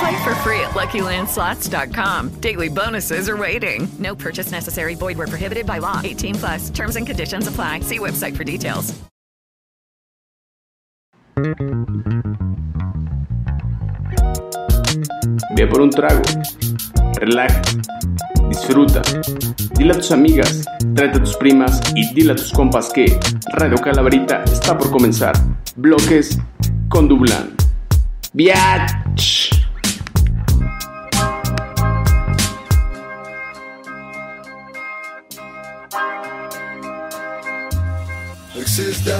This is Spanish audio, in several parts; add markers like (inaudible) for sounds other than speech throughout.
Play for free at LuckyLandSlots.com. Daily bonuses are waiting. No purchase necessary. Void were prohibited by law. 18 plus. Terms and conditions apply. See website for details. Ve por un trago. Relaja. Disfruta. Dile a tus amigas, tráete a tus primas y dile a tus compas que Radio Calaverita está por comenzar. Bloques con Dublan. ¡Biach!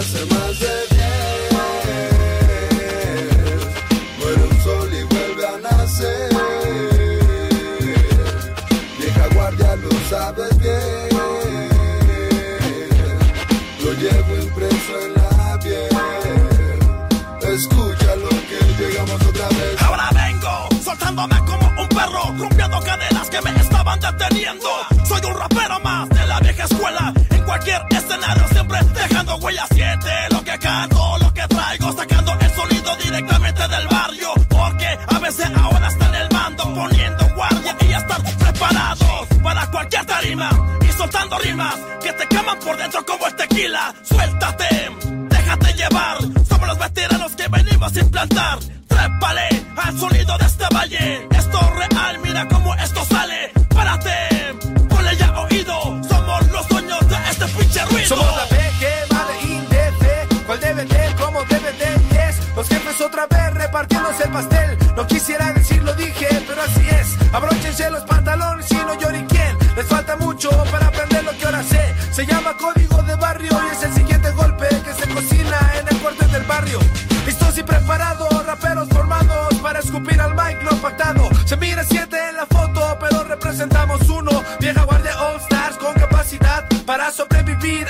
Hace más de diez. Muere un sol y vuelve a nacer. Vieja guardia, lo sabes bien. Lo llevo impreso en la piel. Escucha lo que llegamos otra vez. Ahora vengo, soltándome como un perro, rompiendo cadenas que me estaban deteniendo. Que te queman por dentro como el tequila. Suéltate, déjate llevar. Somos los veteranos que venimos a implantar. Trépale al sonido de este valle. Esto es real, mira cómo capacidad para sobrevivir. a la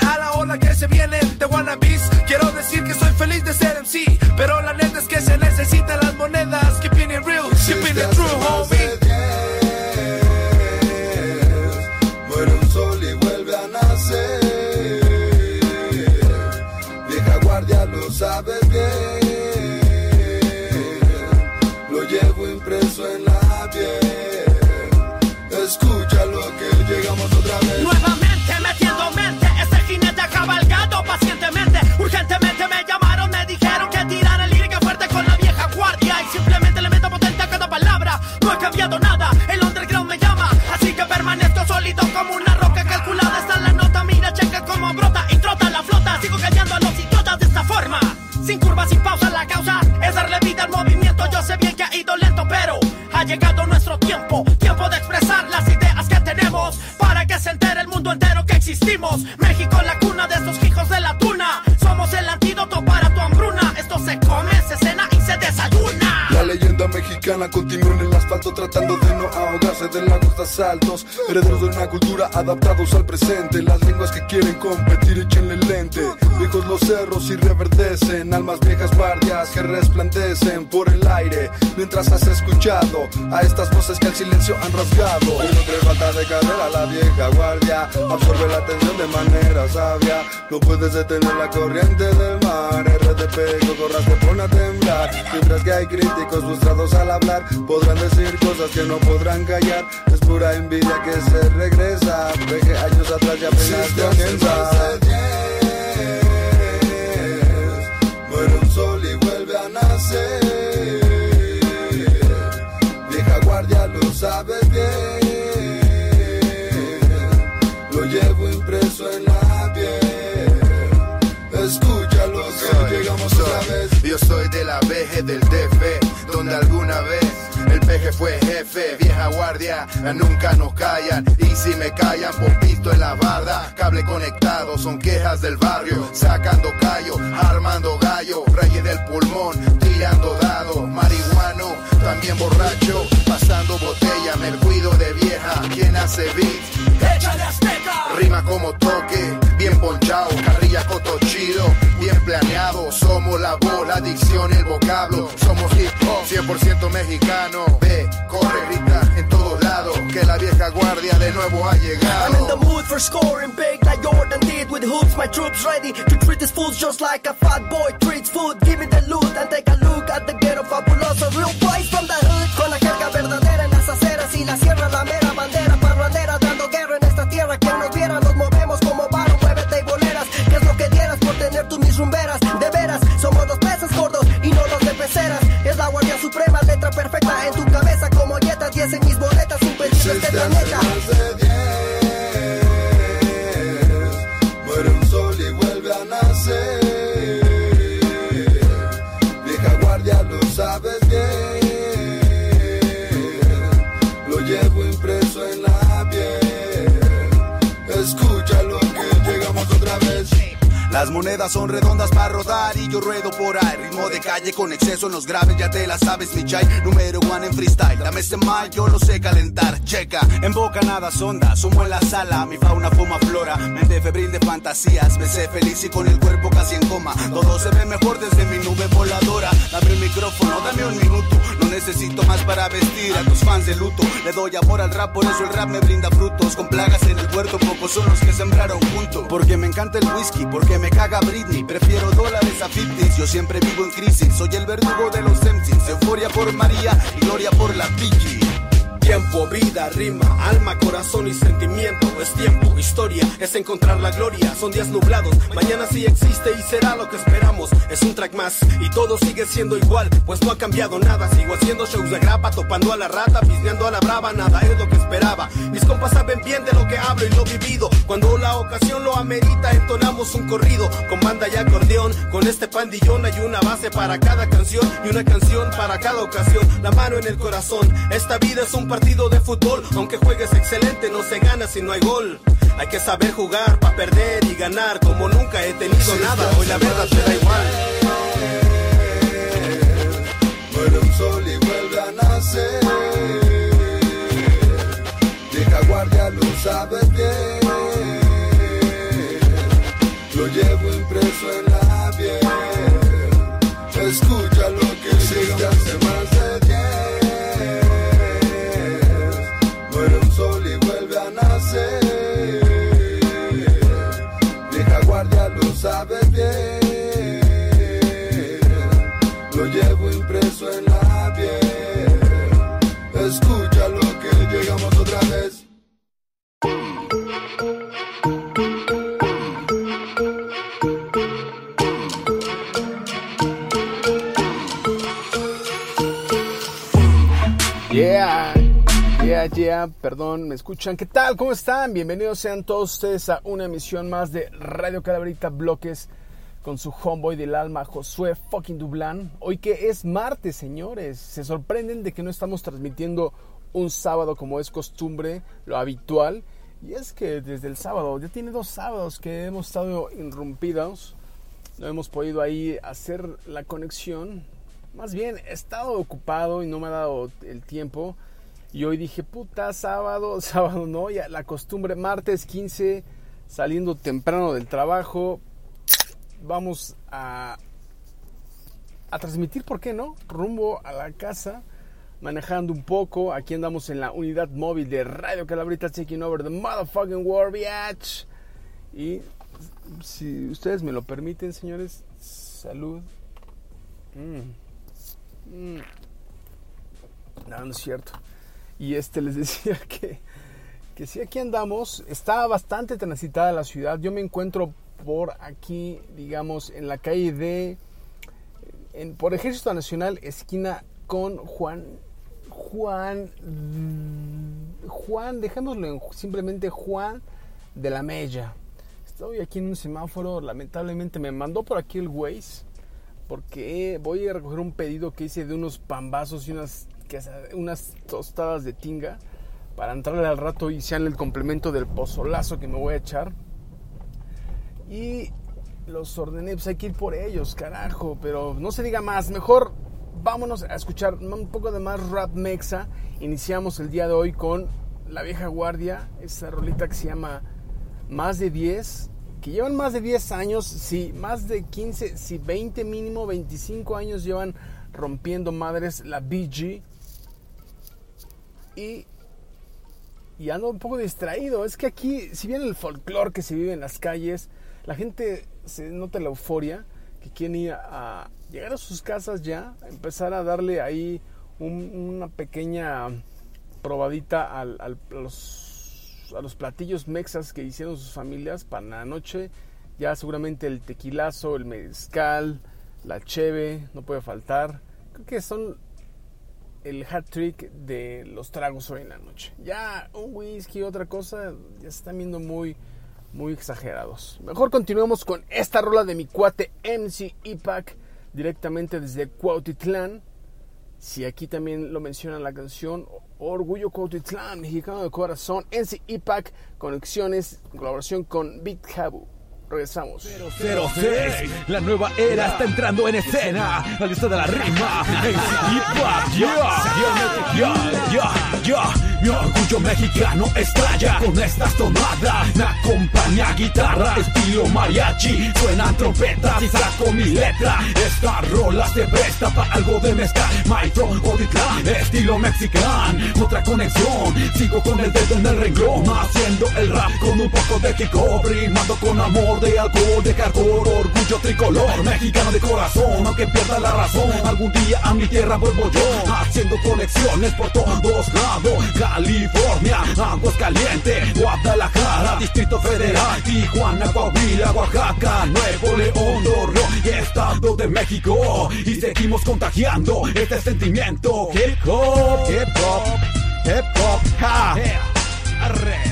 de asaltos. Herederos de una cultura adaptados al presente. Las lenguas que quieren competir, échenle lente. Viejos los cerros y reverdecen. Almas viejas guardias que resplandecen por el aire. Mientras has escuchado a estas voces que el silencio han rasgado. Y no cree falta de carrera la vieja guardia. Absorbe la atención de manera sabia. No puedes detener la corriente del mar. RDP, corras te pone a temblar. Mientras que hay críticos frustrados al hablar, podrán decir cosas que no podrán callar. Pura envidia que se regresa. Ve que años atrás ya apenas comienza. Muere un sol y vuelve a nacer. Vieja guardia, lo sabes bien. Lo llevo impreso en la piel. Escúchalo, que llegamos otra vez. Yo soy de la BG del DF, fue jefe, vieja guardia, nunca nos callan. Y si me callan, por visto en la barda, cable conectado, son quejas del barrio, sacando callo, armando gallo, reyes del pulmón, tirando dados, marihuano, también borracho, pasando botella, me cuido de vieja, quien hace beats. Échale azteca. Rima como toque, bien ponchado, carrilla coto chido, bien planeado. Somos la voz, la dicción, el vocablo. Somos hip hop, 100% mexicano. Ve, corre, grita en todos lados, que la vieja guardia de nuevo ha I'm in the llegado. mood for scoring big like Jordan did with hoops. My troops ready to treat these fools just like a fat boy treats food. Give me the loot and take a look at the ghetto fabuloso. Real boys from the hood. Con la jerga verdadera en las aceras y la sierra, la mera yo ruedo por ahí. Ritmo de calle con exceso en los graves, ya te la sabes, mi chai. Número one en freestyle. Dame ese mal, yo lo sé calentar. Checa, en boca nada sonda. Sumo en la sala, mi fauna fuma flora. Mente febril de fantasías, me sé feliz y con el cuerpo casi en coma. Todo se ve mejor desde mi nube voladora. Dame el micrófono, dame un minuto. No necesito más para vestir a tus fans de luto. Le doy amor al rap, por eso el rap me brinda frutos. Con plagas en el huerto, pocos son los que sembraron juntos. Porque me encanta el whisky, porque me caga Britney. Prefiero dólares a 50 Yo siempre vivo en crisis. Soy el verdugo de los MCs. Euforia por María gloria por la Piki. Tiempo, vida, rima, alma, corazón y sentimiento. Es tiempo, historia, es encontrar la gloria. Son días nublados, mañana sí existe y será lo que esperamos. Es un track más y todo sigue siendo igual, pues no ha cambiado nada. Sigo haciendo shows de grapa, topando a la rata, pisneando a la brava, nada es lo que esperaba. Mis compas saben bien de lo que hablo y lo vivido. Cuando la ocasión lo amerita, entonamos un corrido con banda y acordeón. Con este pandillón hay una base para cada canción y una canción para cada ocasión. La mano en el corazón, esta vida es un partido de fútbol. Aunque juegues excelente, no se gana si no hay gol. Hay que saber jugar para perder y ganar. Como nunca he tenido nada, hoy la verdad te da igual. Muere un sol y vuelve a nacer. Vieja guardia, lo sabes bien. Lo llevo impreso en en la piel. Escucha lo que llegamos otra vez. Yeah, yeah, yeah, perdón, ¿me escuchan? ¿Qué tal? ¿Cómo están? Bienvenidos sean todos ustedes a una emisión más de Radio Calaverita Bloques con su homeboy del alma, Josué fucking Dublán. Hoy que es martes, señores, se sorprenden de que no estamos transmitiendo un sábado como es costumbre, lo habitual. Y es que desde el sábado, ya tiene dos sábados que hemos estado irrumpidos, no hemos podido ahí hacer la conexión. Más bien, he estado ocupado y no me ha dado el tiempo. Y hoy dije, puta, sábado, (laughs) sábado no, ya la costumbre, martes 15, saliendo temprano del trabajo, vamos a, a transmitir, ¿por qué no? Rumbo a la casa, manejando un poco. Aquí andamos en la unidad móvil de Radio Calabrita, taking over the motherfucking war, bitch. Y si ustedes me lo permiten, señores, salud. Mm. Mm. No, no es cierto. Y este les (laughs) decía que, que aquí andamos. Está bastante transitada la ciudad. Yo me encuentro por aquí, digamos, en la calle de. Por Ejército Nacional, esquina con Juan. Juan. Juan, dejémoslo en simplemente Juan de la Mella. Estoy aquí en un semáforo, lamentablemente me mandó por aquí el Waze porque voy a recoger un pedido que hice de unos pambazos y unas, unas tostadas de tinga para entrarle al rato y sean el complemento del pozolazo que me voy a echar. Y los ordené, pues hay que ir por ellos, carajo, pero no se diga más, mejor vámonos a escuchar un poco de más rap mexa. Iniciamos el día de hoy con La Vieja Guardia, esa rolita que se llama Más de 10, que llevan más de 10 años, sí, más de 15, sí, 20 mínimo, 25 años llevan rompiendo madres la BG. Y, y ando un poco distraído. Es que aquí, si bien el folclore que se vive en las calles, la gente se nota la euforia que quieren ir a, llegar a sus casas ya, empezar a darle ahí una pequeña probadita a, los, a los platillos mexas que hicieron sus familias para la noche. Ya seguramente el tequilazo, el mezcal, la cheve, no puede faltar. Creo que son el hat trick de los tragos hoy en la noche. Ya un whisky, otra cosa, ya se están viendo muy muy exagerados. Mejor continuemos con esta rola de mi cuate MC Ipac directamente desde Cuautitlán. Si aquí también lo menciona la canción Orgullo Cuautitlán, mexicano de corazón, MC Ipac, conexiones, colaboración con Big Habu. Regresamos. 06, la nueva era está entrando en escena. La lista de la rima. MC Ipac. Mi orgullo mexicano estalla con estas tomadas. Me acompaña guitarra, estilo mariachi. Suenan trompetas y saco mi letra. Esta rola se presta para algo de mezcal. Maestro Oditlán, estilo mexicano. Otra conexión, sigo con el dedo en el renglón. Haciendo el rap con un poco de hop. Rimando con amor de alcohol, de carbón. Orgullo tricolor, mexicano de corazón. Aunque pierda la razón, algún día a mi tierra vuelvo yo. Haciendo conexiones por todos lados. California, Caliente, Guadalajara, Distrito Federal, Tijuana, Coahuila, Oaxaca, Nuevo León, Torreón y Estado de México. Y seguimos contagiando este sentimiento. Hip hop, hip hop, hip hop, ja. Arre.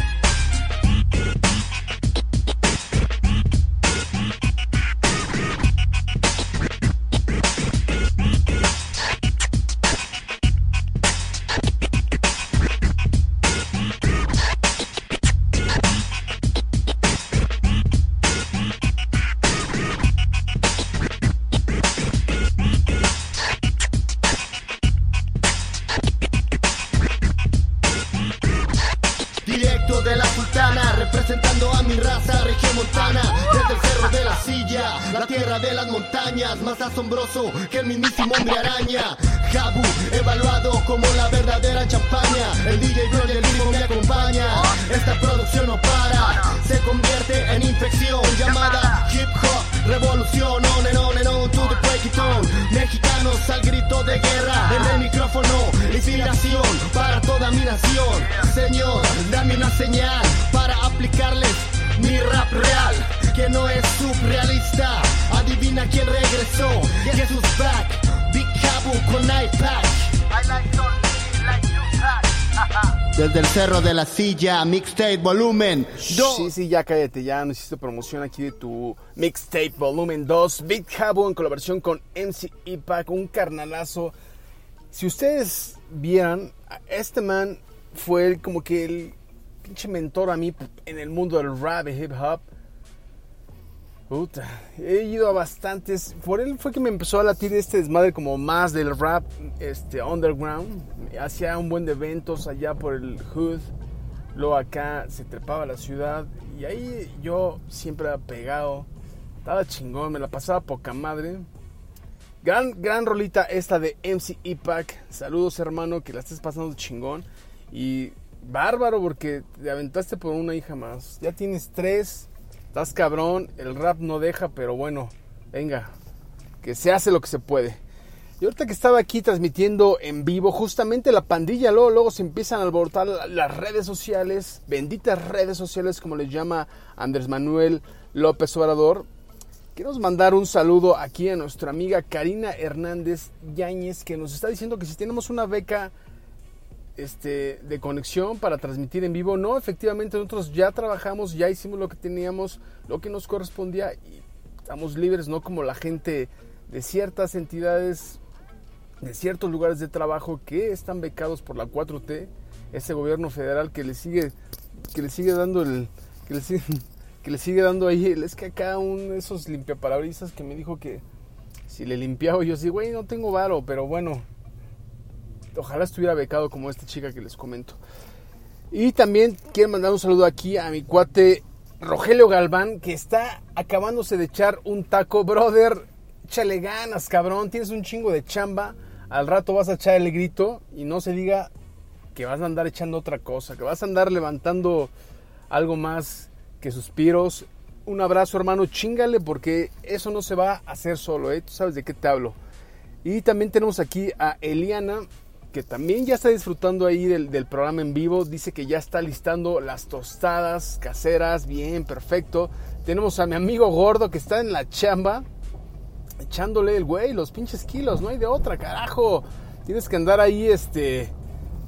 Hombre araña. Jabu, evaluado como la verdadera champaña. El DJ y el ritmo me acompaña. Esta producción no para, se convierte en infección llamada hip hop. Revolución, on and on and on to the break Mexicanos al grito de guerra, en el micrófono, inspiración para toda mi nación. Señor, dame una señal para aplicarles mi rap real, que no es surrealista. Adivina quién regresó. Jesús back. Desde el cerro de la silla, mixtape volumen 2. Sí, sí, ya cállate, ya no hiciste promoción aquí de tu mixtape volumen 2. Big Cabo en colaboración con MC Ipac, un carnalazo. Si ustedes vieran, este man fue como que el pinche mentor a mí en el mundo del rap y hip hop. Puta, he ido a bastantes. Por él fue que me empezó a latir este desmadre como más del rap este, underground. Hacía un buen de eventos allá por el Hood. Luego acá se trepaba la ciudad. Y ahí yo siempre pegado. Estaba chingón, me la pasaba poca madre. Gran, gran rolita esta de MC Ipac. Saludos hermano, que la estés pasando chingón. Y bárbaro porque te aventaste por una hija más. Ya tienes tres. Estás cabrón. El rap no deja, pero bueno, venga. Que se hace lo que se puede. Y ahorita que estaba aquí transmitiendo en vivo, justamente la pandilla luego, luego se empiezan a alborotar las redes sociales, benditas redes sociales como les llama Andrés Manuel López Obrador. Quiero mandar un saludo aquí a nuestra amiga Karina Hernández Yáñez que nos está diciendo que si tenemos una beca este, de conexión para transmitir en vivo. No, efectivamente nosotros ya trabajamos, ya hicimos lo que teníamos, lo que nos correspondía y estamos libres, no como la gente de ciertas entidades, de ciertos lugares de trabajo que están becados por la 4T, ese gobierno federal que le sigue, que le sigue dando el, que le sigue, (laughs) que le sigue dando ahí, es que acá de esos limpiaparabrisas que me dijo que si le limpiaba yo sí, güey, no tengo varo, pero bueno, ojalá estuviera becado como esta chica que les comento. Y también quiero mandar un saludo aquí a mi cuate Rogelio Galván, que está acabándose de echar un taco. Brother, échale ganas, cabrón. Tienes un chingo de chamba. Al rato vas a echar el grito y no se diga que vas a andar echando otra cosa, que vas a andar levantando algo más que suspiros. Un abrazo, hermano, chingale, porque eso no se va a hacer solo, ¿eh? Tú sabes de qué te hablo. Y también tenemos aquí a Eliana, que también ya está disfrutando ahí del, programa en vivo. Dice que ya está listando las tostadas caseras. Bien, perfecto. Tenemos a mi amigo gordo que está en la chamba. Echándole el güey, los pinches kilos. No hay de otra, carajo. Tienes que andar ahí, este.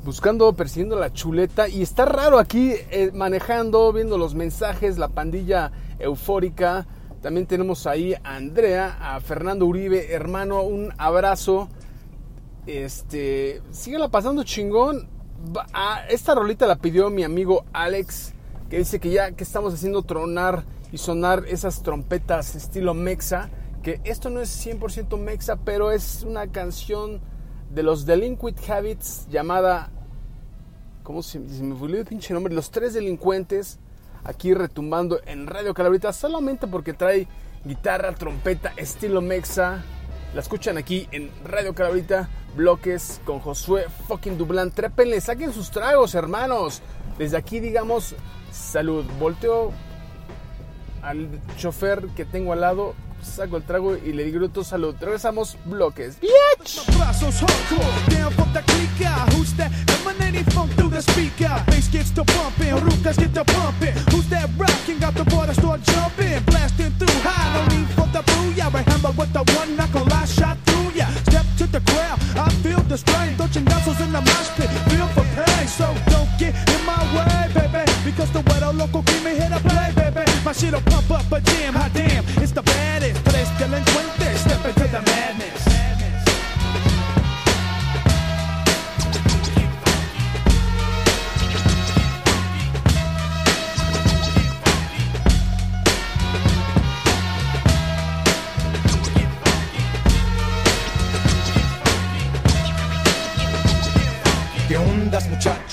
Buscando, persiguiendo la chuleta. Y está raro aquí eh, manejando, viendo los mensajes, la pandilla eufórica. También tenemos ahí a Andrea, a Fernando Uribe, hermano, un abrazo. Este, síguela pasando chingón. Esta rolita la pidió mi amigo Alex, que dice que ya que estamos haciendo tronar y sonar esas trompetas estilo mexa, que esto no es 100% mexa, pero es una canción de los Delinquent Habits llamada, ¿cómo se, se me olvidó el pinche nombre? Los tres delincuentes, aquí retumbando en Radio Calabrita, solamente porque trae guitarra, trompeta, estilo mexa. La escuchan aquí en Radio Calabrita bloques con Josué fucking Dublán. Trépenle, saquen sus tragos, hermanos. Desde aquí, digamos, salud. Volteo al chofer que tengo al lado, saco el trago y le grito salud. Regresamos, bloques. ¡Bitch!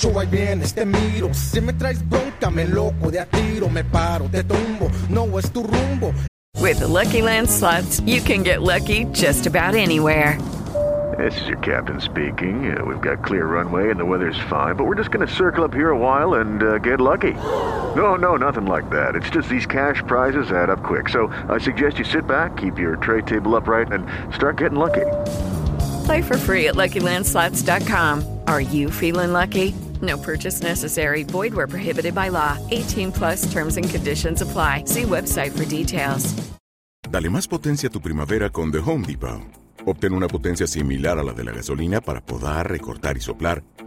Ondas. Ahí vienes, te miro. Si me traes bronca, me loco de a tiro. Me paro, te tumbo. No es tu rumbo. With the Lucky Land slots, you can get lucky just about anywhere. This is your captain speaking. Uh, we've got clear runway and the weather's fine, but we're just going to circle up here a while and uh, get lucky. No, no, nothing like that. It's just these cash prizes add up quick. So I suggest you sit back, keep your tray table upright, and start getting lucky. Play for free at LuckyLandSlots.com. Are you feeling lucky? No purchase necessary. Void where prohibited by law. 18 plus terms and conditions apply. See website for details. Dale más potencia a tu primavera con The Home Depot. Obtén una potencia similar a la de la gasolina para podar, recortar y soplar